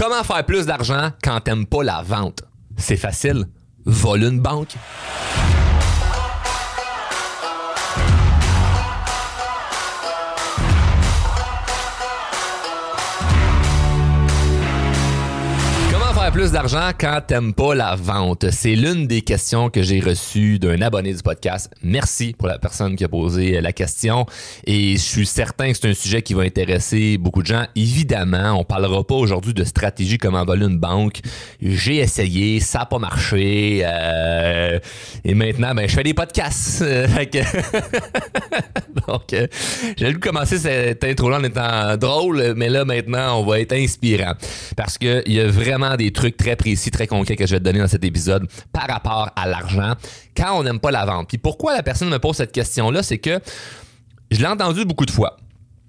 Comment faire plus d'argent quand t'aimes pas la vente? C'est facile. Vole une banque. Plus d'argent quand t'aimes pas la vente? C'est l'une des questions que j'ai reçues d'un abonné du podcast. Merci pour la personne qui a posé la question. Et je suis certain que c'est un sujet qui va intéresser beaucoup de gens. Évidemment, on parlera pas aujourd'hui de stratégie comment voler une banque. J'ai essayé, ça a pas marché. Euh, et maintenant, ben, je fais des podcasts. Donc, euh, j'ai dû commencer cette intro-là en étant drôle, mais là, maintenant, on va être inspirant. Parce qu'il y a vraiment des trucs trucs très précis, très concrets que je vais te donner dans cet épisode par rapport à l'argent quand on n'aime pas la vente. Puis pourquoi la personne me pose cette question-là, c'est que je l'ai entendu beaucoup de fois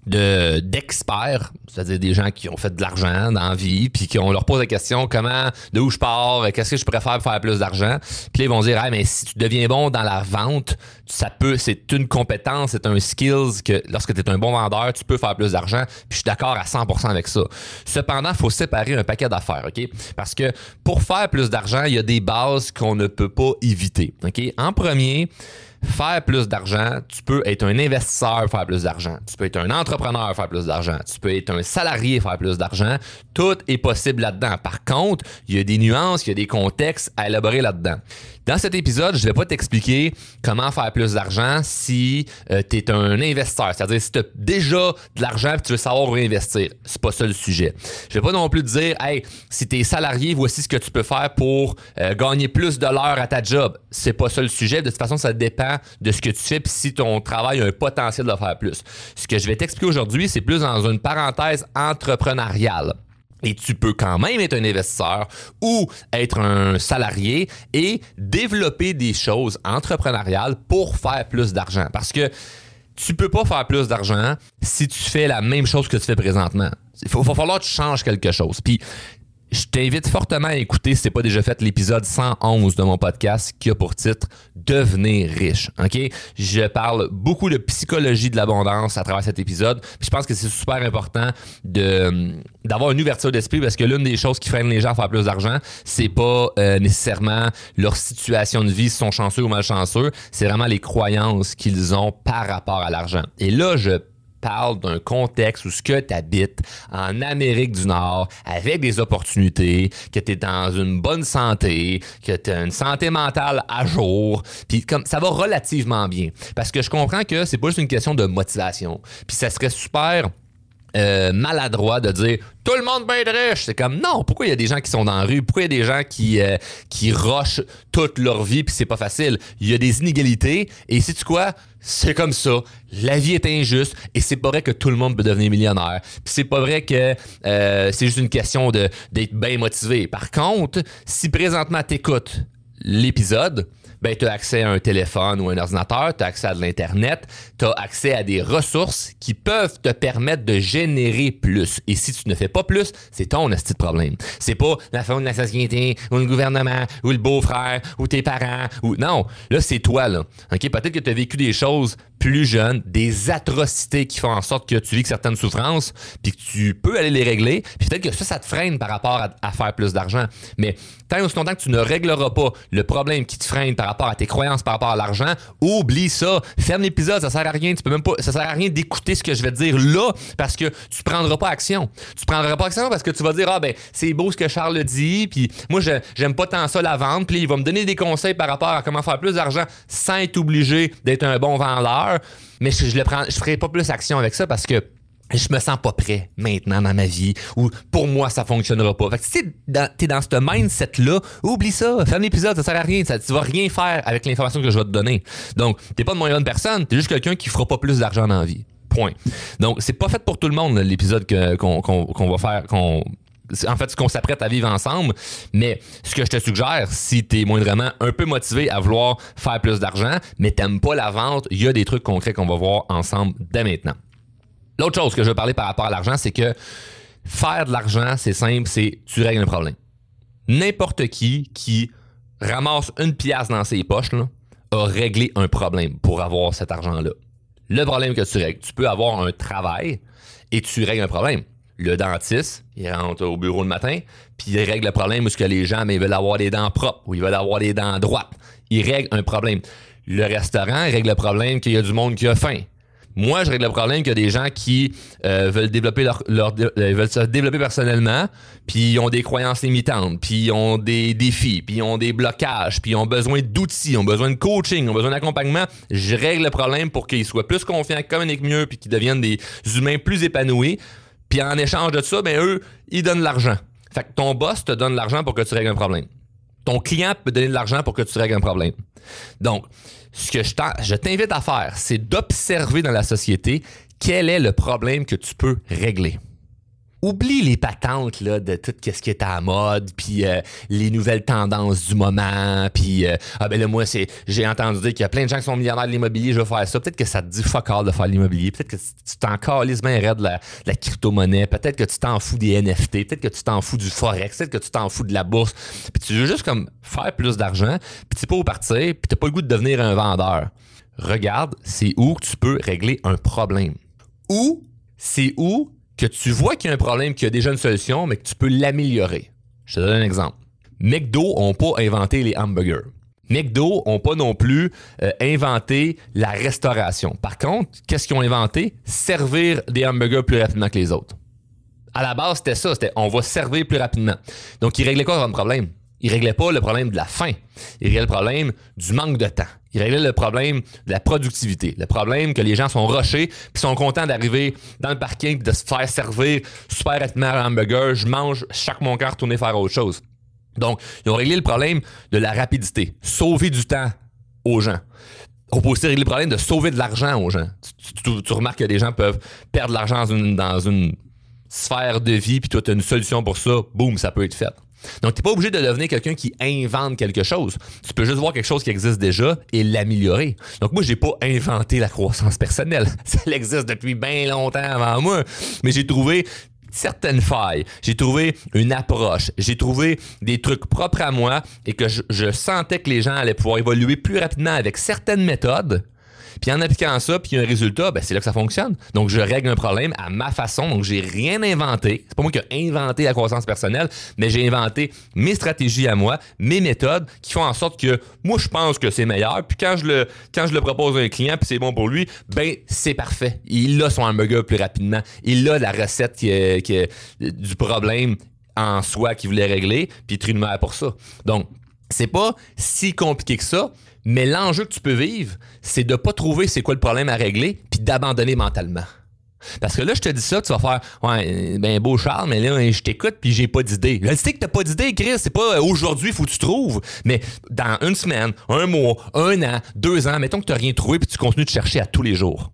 de d'experts, c'est-à-dire des gens qui ont fait de l'argent dans la vie, puis qui on leur pose la question comment, de où je pars, qu'est-ce que je préfère pour faire plus d'argent, puis ils vont dire ah mais si tu deviens bon dans la vente, ça peut, c'est une compétence, c'est un skills que lorsque tu es un bon vendeur, tu peux faire plus d'argent. Puis je suis d'accord à 100% avec ça. Cependant, il faut séparer un paquet d'affaires, ok? Parce que pour faire plus d'argent, il y a des bases qu'on ne peut pas éviter, ok? En premier faire plus d'argent, tu peux être un investisseur, faire plus d'argent. Tu peux être un entrepreneur, faire plus d'argent. Tu peux être un salarié, faire plus d'argent. Tout est possible là-dedans. Par contre, il y a des nuances, il y a des contextes à élaborer là-dedans. Dans cet épisode, je vais pas t'expliquer comment faire plus d'argent si euh, tu es un investisseur. C'est-à-dire si tu as déjà de l'argent et tu veux savoir où investir. C'est pas ça le sujet. Je vais pas non plus te dire, hey, si tu es salarié, voici ce que tu peux faire pour euh, gagner plus de l'heure à ta job. C'est pas ça le sujet. De toute façon, ça dépend de ce que tu fais puis si ton travail a un potentiel de faire plus. Ce que je vais t'expliquer aujourd'hui, c'est plus dans une parenthèse entrepreneuriale. Et tu peux quand même être un investisseur ou être un salarié et développer des choses entrepreneuriales pour faire plus d'argent. Parce que tu peux pas faire plus d'argent si tu fais la même chose que tu fais présentement. Il va falloir que tu changes quelque chose. Puis je t'invite fortement à écouter, si t'es pas déjà fait, l'épisode 111 de mon podcast qui a pour titre Devenir riche. OK? Je parle beaucoup de psychologie de l'abondance à travers cet épisode. je pense que c'est super important de d'avoir une ouverture d'esprit parce que l'une des choses qui freinent les gens à faire plus d'argent, c'est pas euh, nécessairement leur situation de vie, si sont chanceux ou malchanceux, c'est vraiment les croyances qu'ils ont par rapport à l'argent. Et là, je parle d'un contexte où ce que tu habites en Amérique du Nord avec des opportunités, que tu es dans une bonne santé, que tu as une santé mentale à jour, puis comme ça va relativement bien parce que je comprends que c'est pas juste une question de motivation. Puis ça serait super euh, maladroit de dire tout le monde être riche. C'est comme non, pourquoi il y a des gens qui sont dans la rue, pourquoi il y a des gens qui euh, qui rochent toute leur vie puis c'est pas facile? Il y a des inégalités et c'est tu quoi? C'est comme ça. La vie est injuste et c'est pas vrai que tout le monde peut devenir millionnaire. Puis c'est pas vrai que euh, c'est juste une question de d'être bien motivé. Par contre, si présentement t'écoutes l'épisode, ben, tu as accès à un téléphone ou un ordinateur, tu as accès à de l'Internet, tu as accès à des ressources qui peuvent te permettre de générer plus. Et si tu ne fais pas plus, c'est ton esti de problème. C'est pas la famille de la société ou le gouvernement ou le beau-frère ou tes parents ou non. Là, c'est toi, là. OK? Peut-être que tu as vécu des choses plus jeune, des atrocités qui font en sorte que tu vis certaines souffrances, puis que tu peux aller les régler, puis peut-être que ça, ça te freine par rapport à, faire plus d'argent. Mais tant aussi longtemps que tu ne régleras pas le problème qui te freine par rapport à tes croyances par rapport à l'argent, oublie ça. Ferme l'épisode, ça sert à rien. Tu peux même pas, ça sert à rien d'écouter ce que je vais te dire là, parce que tu prendras pas action. Tu prendras pas action parce que tu vas dire, ah ben, c'est beau ce que Charles dit, puis moi, j'aime pas tant ça la vente, puis il va me donner des conseils par rapport à comment faire plus d'argent sans être obligé d'être un bon vendeur mais je, je le prends, je ferai pas plus action avec ça parce que je me sens pas prêt maintenant dans ma vie ou pour moi ça fonctionnera pas. Fait que si t'es dans, es dans ce mindset là, oublie ça, fais un épisode, ça sert à rien, ça, tu vas rien faire avec l'information que je vais te donner. Donc, t'es pas de moyenne personne, t'es juste quelqu'un qui fera pas plus d'argent dans la vie. Point. Donc, c'est pas fait pour tout le monde l'épisode qu'on va faire, qu'on en fait ce qu'on s'apprête à vivre ensemble. Mais ce que je te suggère, si tu es moindrement un peu motivé à vouloir faire plus d'argent, mais t'aimes pas la vente, il y a des trucs concrets qu'on va voir ensemble dès maintenant. L'autre chose que je veux parler par rapport à l'argent, c'est que faire de l'argent, c'est simple, c'est tu règles un problème. N'importe qui qui ramasse une pièce dans ses poches a réglé un problème pour avoir cet argent-là. Le problème que tu règles, tu peux avoir un travail et tu règles un problème le dentiste, il rentre au bureau le matin, puis il règle le problème où que les gens mais ils veulent avoir les dents propres ou ils veulent avoir les dents droites. Il règle un problème. Le restaurant règle le problème qu'il y a du monde qui a faim. Moi, je règle le problème qu'il y a des gens qui euh, veulent développer leur, euh, veulent se développer personnellement, puis ils ont des croyances limitantes, puis ils ont des défis, puis ils ont des blocages, puis ils ont besoin d'outils, ils ont besoin de coaching, ils ont besoin d'accompagnement. Je règle le problème pour qu'ils soient plus confiants, communiquent mieux, puis qu'ils deviennent des humains plus épanouis. Puis en échange de ça, ben eux, ils donnent l'argent. Fait que ton boss te donne l'argent pour que tu règles un problème. Ton client peut donner de l'argent pour que tu règles un problème. Donc, ce que je t'invite à faire, c'est d'observer dans la société quel est le problème que tu peux régler oublie les patentes là, de tout ce qui est à la mode, puis euh, les nouvelles tendances du moment, puis euh, ah ben là moi c'est j'ai entendu dire qu'il y a plein de gens qui sont millionnaires de l'immobilier, je vais faire ça. Peut-être que ça te dit fuck all de faire l'immobilier, peut-être que tu t'en calises bien raide de la, crypto-monnaie, peut-être que tu t'en fous des NFT, peut-être que tu t'en fous du forex, peut-être que tu t'en fous de la bourse, puis tu veux juste comme faire plus d'argent, puis tu pas où partir, puis t'as pas le goût de devenir un vendeur. Regarde, c'est où tu peux régler un problème. Ou c'est où que tu vois qu'il y a un problème, qu'il y a déjà une solution, mais que tu peux l'améliorer. Je te donne un exemple. McDo n'ont pas inventé les hamburgers. McDo n'ont pas non plus euh, inventé la restauration. Par contre, qu'est-ce qu'ils ont inventé? Servir des hamburgers plus rapidement que les autres. À la base, c'était ça, c'était on va servir plus rapidement. Donc, ils réglaient quoi comme problème? Ils réglaient pas le problème de la faim. Ils réglaient le problème du manque de temps. Il réglait le problème de la productivité, le problème que les gens sont rushés puis sont contents d'arriver dans le parking de se faire servir super rapidement un hamburger. Je mange chaque mon cœur retourner faire autre chose. Donc, ils ont réglé le problème de la rapidité, sauver du temps aux gens. On peut aussi régler le problème de sauver de l'argent aux gens. Tu, remarques que des gens peuvent perdre de l'argent dans une, dans une sphère de vie, puis toi, tu as une solution pour ça, boum, ça peut être fait. Donc, tu n'es pas obligé de devenir quelqu'un qui invente quelque chose. Tu peux juste voir quelque chose qui existe déjà et l'améliorer. Donc, moi, j'ai pas inventé la croissance personnelle. Ça existe depuis bien longtemps avant moi. Mais j'ai trouvé certaines failles. J'ai trouvé une approche. J'ai trouvé des trucs propres à moi et que je, je sentais que les gens allaient pouvoir évoluer plus rapidement avec certaines méthodes puis en appliquant ça, puis un résultat, ben c'est là que ça fonctionne. Donc je règle un problème à ma façon. Donc j'ai rien inventé. C'est pas moi qui ai inventé la croissance personnelle, mais j'ai inventé mes stratégies à moi, mes méthodes qui font en sorte que moi je pense que c'est meilleur. Puis quand je le propose à un client, puis c'est bon pour lui, ben c'est parfait. Il a son hamburger plus rapidement. Il a la recette qui qui du problème en soi qu'il voulait régler, puis il pour ça. Donc c'est pas si compliqué que ça. Mais l'enjeu que tu peux vivre, c'est de pas trouver c'est quoi le problème à régler, puis d'abandonner mentalement. Parce que là, je te dis ça, tu vas faire Ouais, ben beau Charles, mais là, je t'écoute puis j'ai pas d'idée. Je sais que t'as pas d'idée, Chris. C'est pas euh, aujourd'hui, faut que tu trouves. Mais dans une semaine, un mois, un an, deux ans, mettons que t'as rien trouvé puis tu continues de chercher à tous les jours.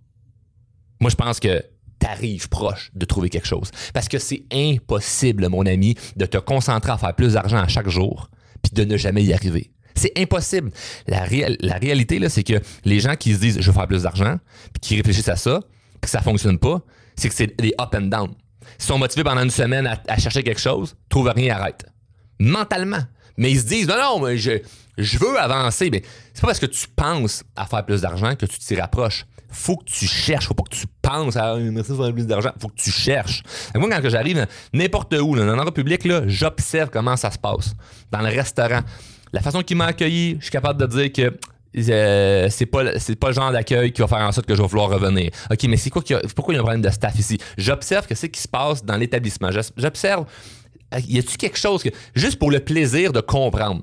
Moi, je pense que t'arrives proche de trouver quelque chose. Parce que c'est impossible, mon ami, de te concentrer à faire plus d'argent à chaque jour puis de ne jamais y arriver. C'est impossible. La, réalité, c'est que les gens qui se disent je veux faire plus d'argent, puis qui réfléchissent à ça, puis que ça fonctionne pas, c'est que c'est des up and down. Ils sont motivés pendant une semaine à, chercher quelque chose, trouvent rien, arrête. Mentalement. Mais ils se disent non, non, mais je, je veux avancer. Mais c'est pas parce que tu penses à faire plus d'argent que tu t'y rapproches. Faut que tu cherches. Faut pas que tu penses à merci faire plus d'argent. Faut que tu cherches. moi, quand j'arrive n'importe où, dans un public, j'observe comment ça se passe. Dans le restaurant la façon qu'il m'a accueilli, je suis capable de dire que euh, c'est pas c'est pas le genre d'accueil qui va faire en sorte que je vais vouloir revenir. OK, mais c'est quoi pourquoi il y a un problème de staff ici? J'observe que c'est ce qui se passe dans l'établissement. J'observe y a-tu quelque chose que juste pour le plaisir de comprendre.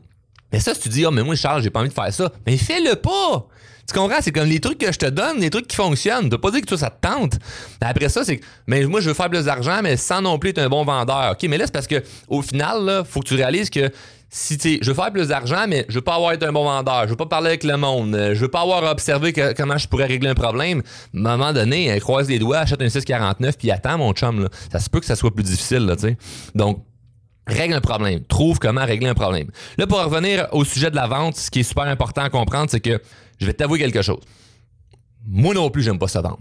Mais ça si tu dis "Ah oh, mais moi Charles, j'ai pas envie de faire ça." Mais fais-le pas. Tu comprends? C'est comme les trucs que je te donne, les trucs qui fonctionnent. Tu pas dire que toi, ça te tente. Après ça, c'est que, mais moi, je veux faire plus d'argent, mais sans non plus être un bon vendeur. OK, mais là, c'est parce que, au final, là, faut que tu réalises que si tu je veux faire plus d'argent, mais je veux pas avoir été un bon vendeur, je veux pas parler avec le monde, je veux pas avoir observé comment je pourrais régler un problème. À un moment donné, croise les doigts, achète un 649 puis attends mon chum là. Ça se peut que ça soit plus difficile là, tu sais. Donc Règle un problème. Trouve comment régler un problème. Là, pour revenir au sujet de la vente, ce qui est super important à comprendre, c'est que je vais t'avouer quelque chose. Moi non plus, j'aime pas ça vendre.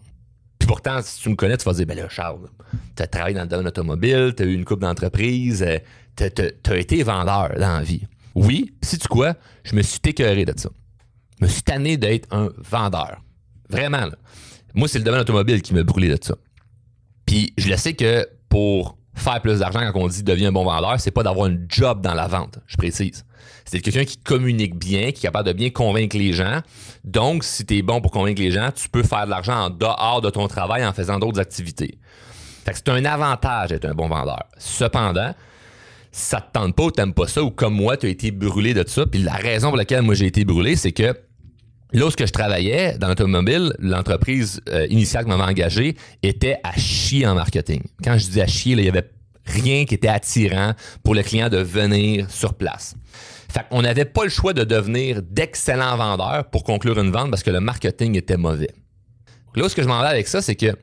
Puis pourtant, si tu me connais, tu vas dire, ben là, Charles, tu as travaillé dans le domaine automobile, tu as eu une coupe d'entreprise, euh, tu as été vendeur dans la vie. Oui, si tu quoi, je me suis écœuré de ça. Je me suis tanné d'être un vendeur. Vraiment. Moi, c'est le domaine automobile qui m'a brûlé de ça. Puis je le sais que pour faire plus d'argent quand on dit deviens un bon vendeur, c'est pas d'avoir un job dans la vente, je précise. C'est quelqu'un qui communique bien, qui est capable de bien convaincre les gens. Donc, si tu bon pour convaincre les gens, tu peux faire de l'argent en dehors de ton travail en faisant d'autres activités. Fait que c'est un avantage d'être un bon vendeur. Cependant, ça te tente pas ou t'aimes pas ça, ou comme moi, tu as été brûlé de ça, puis la raison pour laquelle moi j'ai été brûlé, c'est que Lorsque je travaillais dans l'automobile, l'entreprise euh, initiale qui m'avait engagé était à chier en marketing. Quand je dis à chier, il y avait rien qui était attirant pour le client de venir sur place. Fait qu'on n'avait pas le choix de devenir d'excellents vendeurs pour conclure une vente parce que le marketing était mauvais. Là, ce que je m'en vais avec ça, c'est que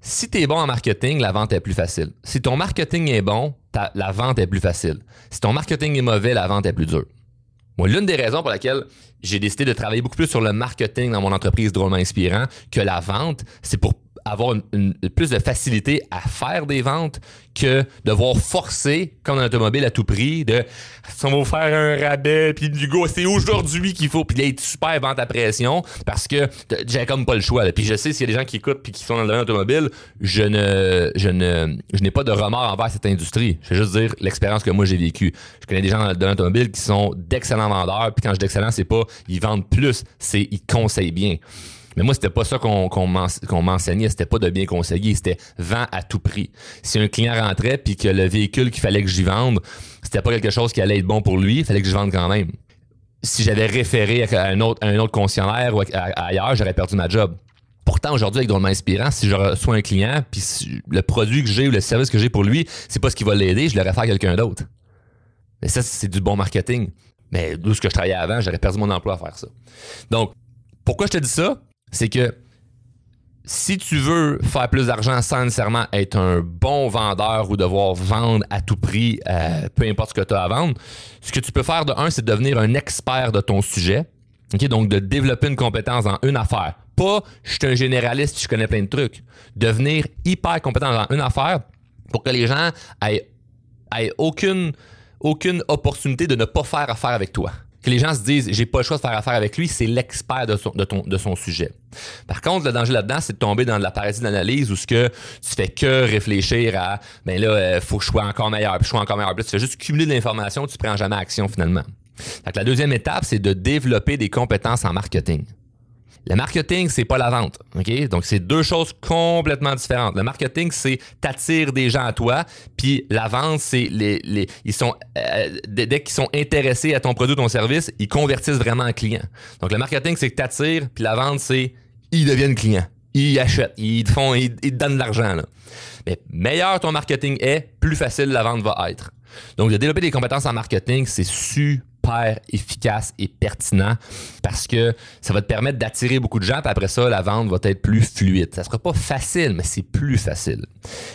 si tu es bon en marketing, la vente est plus facile. Si ton marketing est bon, la vente est plus facile. Si ton marketing est mauvais, la vente est plus dure. Moi, l'une des raisons pour laquelle j'ai décidé de travailler beaucoup plus sur le marketing dans mon entreprise drôlement inspirant que la vente, c'est pour avoir une, plus de facilité à faire des ventes que devoir forcer, comme dans l'automobile à tout prix, de on va vous faire un rabais, puis du go, c'est aujourd'hui qu'il faut, puis d'être super vente à pression, parce que j'ai comme pas le choix. Puis je sais s'il y a des gens qui écoutent puis qui sont dans le domaine automobile, je ne, je ne, je n'ai pas de remords envers cette industrie. Je vais juste dire l'expérience que moi j'ai vécue. Je connais des gens dans le domaine automobile qui sont d'excellents vendeurs, puis quand je dis excellent, c'est pas ils vendent plus, c'est ils conseillent bien. Mais moi, c'était pas ça qu'on m'enseignait. C'était pas de bien conseiller. C'était vend à tout prix. Si un client rentrait puis que le véhicule qu'il fallait que j'y vende, c'était pas quelque chose qui allait être bon pour lui, il fallait que je vende quand même. Si j'avais référé à un autre, un autre concessionnaire ou ailleurs, j'aurais perdu ma job. Pourtant, aujourd'hui, avec Drôlement Inspirant, si je reçois un client, puis le produit que j'ai ou le service que j'ai pour lui, c'est pas ce qui va l'aider, je le réfère à quelqu'un d'autre. Mais ça, c'est du bon marketing. Mais d'où ce que je travaillais avant, j'aurais perdu mon emploi à faire ça. Donc, pourquoi je te dis ça? C'est que si tu veux faire plus d'argent sans nécessairement être un bon vendeur ou devoir vendre à tout prix, euh, peu importe ce que tu as à vendre, ce que tu peux faire de un, c'est devenir un expert de ton sujet. Donc, de développer une compétence dans une affaire. Pas, je suis un généraliste, je connais plein de trucs. Devenir hyper compétent dans une affaire pour que les gens aient, aient aucune, aucune opportunité de ne pas faire affaire avec toi que les gens se disent j'ai pas le choix de faire affaire avec lui, c'est l'expert de son, de, de son sujet. Par contre, le danger là-dedans, c'est de tomber dans de la paralysie d'analyse où ce que tu fais que réfléchir à ben là, euh, faut que je sois encore meilleur, puis je sois encore meilleur. Puis tu fais juste cumuler de l'information, tu prends jamais action finalement. Donc, la deuxième étape, c'est de développer des compétences en marketing. Le marketing, c'est pas la vente. Donc, c'est deux choses complètement différentes. Le marketing, c'est t'attires des gens à toi, puis la vente, c'est les, les sont euh, dès qu'ils sont intéressés à ton produit ou ton service, ils convertissent vraiment en clients. Donc, le marketing, c'est que t'attires, puis la vente, c'est ils deviennent clients. Ils achètent, ils te font, ils, te donnent de l'argent. Mais meilleur ton marketing est, plus facile la vente va être. Donc, de développer des compétences en marketing, c'est super efficace et pertinent parce que ça va te permettre d'attirer beaucoup de gens, puis après ça, la vente va être plus fluide. Ça sera pas facile, mais c'est plus facile.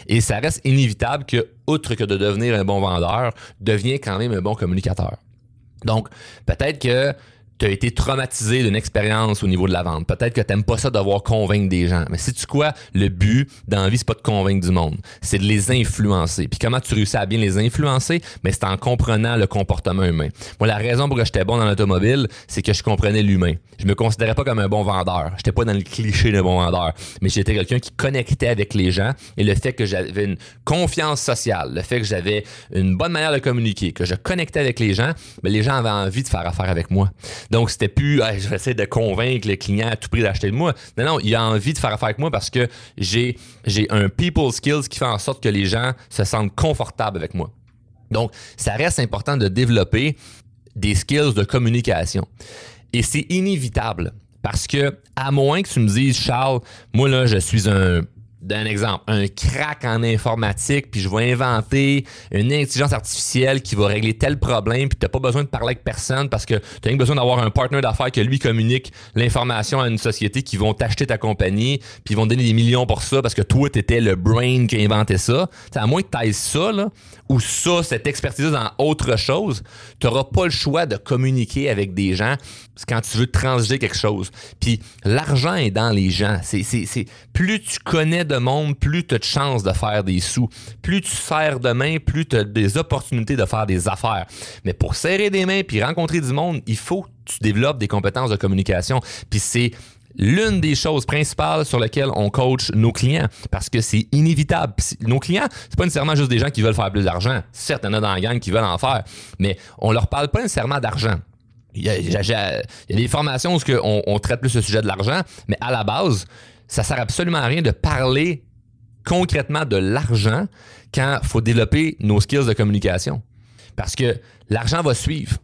Et ça reste inévitable que, outre que de devenir un bon vendeur, deviens quand même un bon communicateur. Donc, peut-être que tu as été traumatisé d'une expérience au niveau de la vente. Peut-être que tu n'aimes pas ça devoir convaincre des gens. Mais c'est tu quoi? Le but dans la vie, c'est pas de convaincre du monde. C'est de les influencer. Puis comment tu réussis à bien les influencer? Mais c'est en comprenant le comportement humain. Moi, la raison pour laquelle j'étais bon dans l'automobile, c'est que je comprenais l'humain. Je me considérais pas comme un bon vendeur. J'étais pas dans le cliché de bon vendeur. Mais j'étais quelqu'un qui connectait avec les gens. Et le fait que j'avais une confiance sociale, le fait que j'avais une bonne manière de communiquer, que je connectais avec les gens, mais les gens avaient envie de faire affaire avec moi. Donc, c'était plus, je vais essayer de convaincre le client à tout prix d'acheter de moi. Non, non, il a envie de faire affaire avec moi parce que j'ai, j'ai un people skills qui fait en sorte que les gens se sentent confortables avec moi. Donc, ça reste important de développer des skills de communication. Et c'est inévitable parce que, à moins que tu me dises, Charles, moi là, je suis un d'un exemple, un crack en informatique, puis je vais inventer une intelligence artificielle qui va régler tel problème, puis tu n'as pas besoin de parler avec personne parce que tu as besoin d'avoir un partenaire d'affaires qui lui communique l'information à une société qui vont t'acheter ta compagnie, puis ils vont donner des millions pour ça parce que toi, tu étais le brain qui a inventé ça. À moins que tu ailles ça, là, ou ça, cette expertise dans autre chose, tu n'auras pas le choix de communiquer avec des gens quand tu veux transiger quelque chose. Puis l'argent est dans les gens. Plus tu connais de monde, plus tu as de chances de faire des sous. Plus tu serres de main, plus tu as des opportunités de faire des affaires. Mais pour serrer des mains puis rencontrer du monde, il faut que tu développes des compétences de communication. Puis c'est l'une des choses principales sur lesquelles on coach nos clients parce que c'est inévitable. Nos clients, c'est pas nécessairement juste des gens qui veulent faire plus d'argent. Certes, il y en a dans la gang qui veulent en faire, mais on leur parle pas nécessairement d'argent. Il y, a, des formations où on, on traite plus le sujet de l'argent, mais à la base, ça sert absolument à rien de parler concrètement de l'argent quand il faut développer nos skills de communication. Parce que l'argent va suivre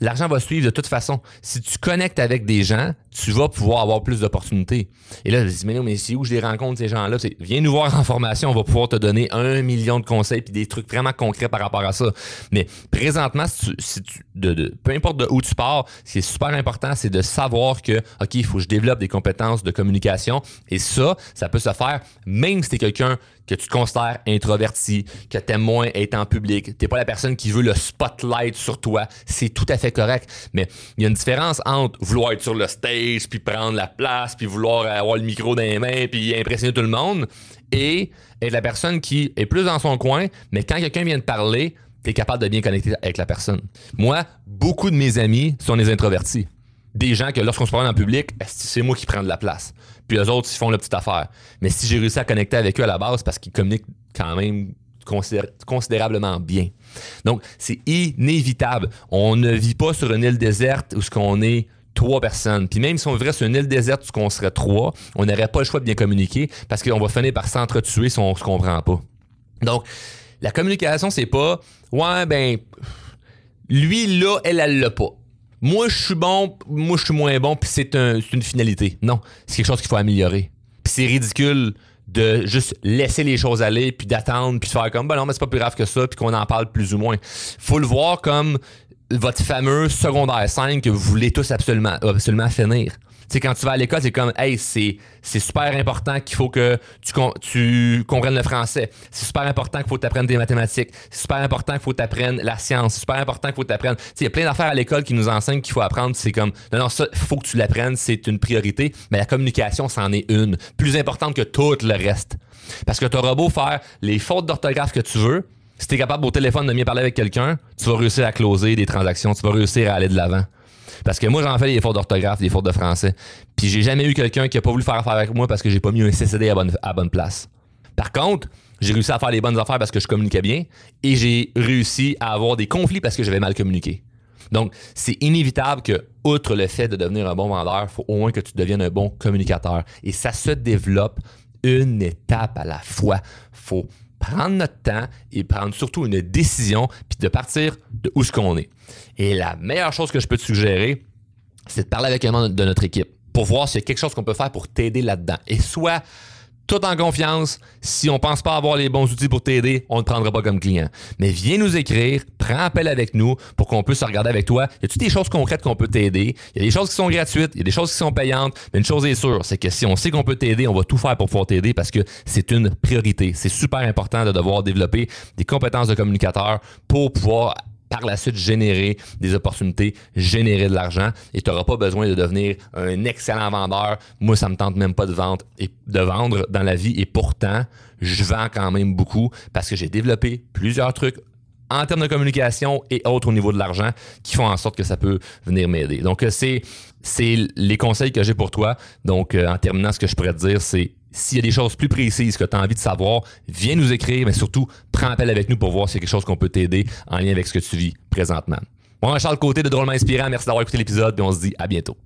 l'argent va suivre de toute façon. Si tu connectes avec des gens, tu vas pouvoir avoir plus d'opportunités. Et là, je dis, mais non, mais c'est où je les rencontre, ces gens-là? Viens nous voir en formation, on va pouvoir te donner un million de conseils puis des trucs vraiment concrets par rapport à ça. Mais présentement, peu importe de où tu pars, ce qui est super important, c'est de savoir que, OK, il faut que je développe des compétences de communication. Et ça, ça peut se faire même si tu es quelqu'un que tu te considères introverti, que tu aimes moins être en public, tu pas la personne qui veut le spotlight sur toi, c'est tout à fait correct. Mais il y a une différence entre vouloir être sur le stage, puis prendre la place, puis vouloir avoir le micro dans les mains, puis impressionner tout le monde, et être la personne qui est plus dans son coin, mais quand quelqu'un vient te parler, tu capable de bien connecter avec la personne. Moi, beaucoup de mes amis sont des introvertis. Des gens que lorsqu'on se parle en public, c'est moi qui prends de la place? Puis eux autres, ils font la petite affaire. Mais si j'ai réussi à connecter avec eux à la base, parce qu'ils communiquent quand même considérablement bien. Donc, c'est inévitable. On ne vit pas sur une île déserte où ce qu'on est trois personnes. Puis même si on vivrait sur une île déserte où on serait trois, on n'aurait pas le choix de bien communiquer parce qu'on va finir par s'entretuer si on se comprend pas. Donc, la communication, c'est pas Ouais, ben lui là, elle, elle l'a pas moi je suis bon, moi je suis moins bon, puis c'est une finalité. Non, c'est quelque chose qu'il faut améliorer. Puis c'est ridicule de juste laisser les choses aller, puis d'attendre, puis de faire comme, ben non, mais c'est pas plus grave que ça, puis qu'on en parle plus ou moins. Faut le voir comme votre fameux secondaire 5 que vous voulez tous absolument, absolument finir sais, quand tu vas à l'école, c'est comme, hey, c'est, c'est super important qu'il faut que tu, tu comprennes le français. C'est super important qu'il faut que tu apprennes des mathématiques. C'est super important qu'il faut que tu apprennes la science. C'est super important qu'il faut que tu apprennes. Il y a plein d'affaires à l'école qui nous enseignent qu'il faut apprendre. C'est comme, non, non, ça, faut que tu l'apprennes. C'est une priorité. Mais la communication, c'en est une. Plus importante que tout le reste. Parce que tu auras beau faire les fautes d'orthographe que tu veux. Si tu es capable au téléphone de mieux parler avec quelqu'un, tu vas réussir à closer des transactions. Tu vas réussir à aller de l'avant. Parce que moi, j'en fais des fautes d'orthographe, des fautes de français. Puis j'ai jamais eu quelqu'un qui a pas voulu faire affaire avec moi parce que j'ai pas mis un CCD à bonne, place. Par contre, j'ai réussi à faire les bonnes affaires parce que je communiquais bien et j'ai réussi à avoir des conflits parce que j'avais mal communiqué. Donc, c'est inévitable que, outre le fait de devenir un bon vendeur, il faut au moins que tu deviennes un bon communicateur. Et ça se développe une étape à la fois. faut prendre notre temps et prendre surtout une décision, puis de partir de où ce qu'on est. Et la meilleure chose que je peux te suggérer, c'est de parler avec un membre de notre équipe pour voir s'il y a quelque chose qu'on peut faire pour t'aider là-dedans. Et soit tout en confiance. Si on pense pas avoir les bons outils pour t'aider, on ne te prendra pas comme client. Mais viens nous écrire, prends appel avec nous pour qu'on puisse regarder avec toi. Y a toutes des choses concrètes qu'on peut t'aider? Il y a des choses qui sont gratuites, il y a des choses qui sont payantes. Mais une chose est sûre, c'est que si on sait qu'on peut t'aider, on va tout faire pour pouvoir t'aider parce que c'est une priorité. C'est super important de devoir développer des compétences de communicateur pour pouvoir par la suite générer des opportunités, générer de l'argent et tu n'auras pas besoin de devenir un excellent vendeur. Moi, ça me tente même pas de vendre et de vendre dans la vie et pourtant, je vends quand même beaucoup parce que j'ai développé plusieurs trucs en termes de communication et autres au niveau de l'argent qui font en sorte que ça peut venir m'aider. Donc, euh, c'est, c'est les conseils que j'ai pour toi. Donc, euh, en terminant, ce que je pourrais te dire, c'est s'il y a des choses plus précises que tu as envie de savoir, viens nous écrire, mais surtout, prends appel avec nous pour voir s'il y a quelque chose qu'on peut t'aider en lien avec ce que tu vis présentement. Moi, Charles Côté de Drôlement Inspirant, merci d'avoir écouté l'épisode et on se dit à bientôt.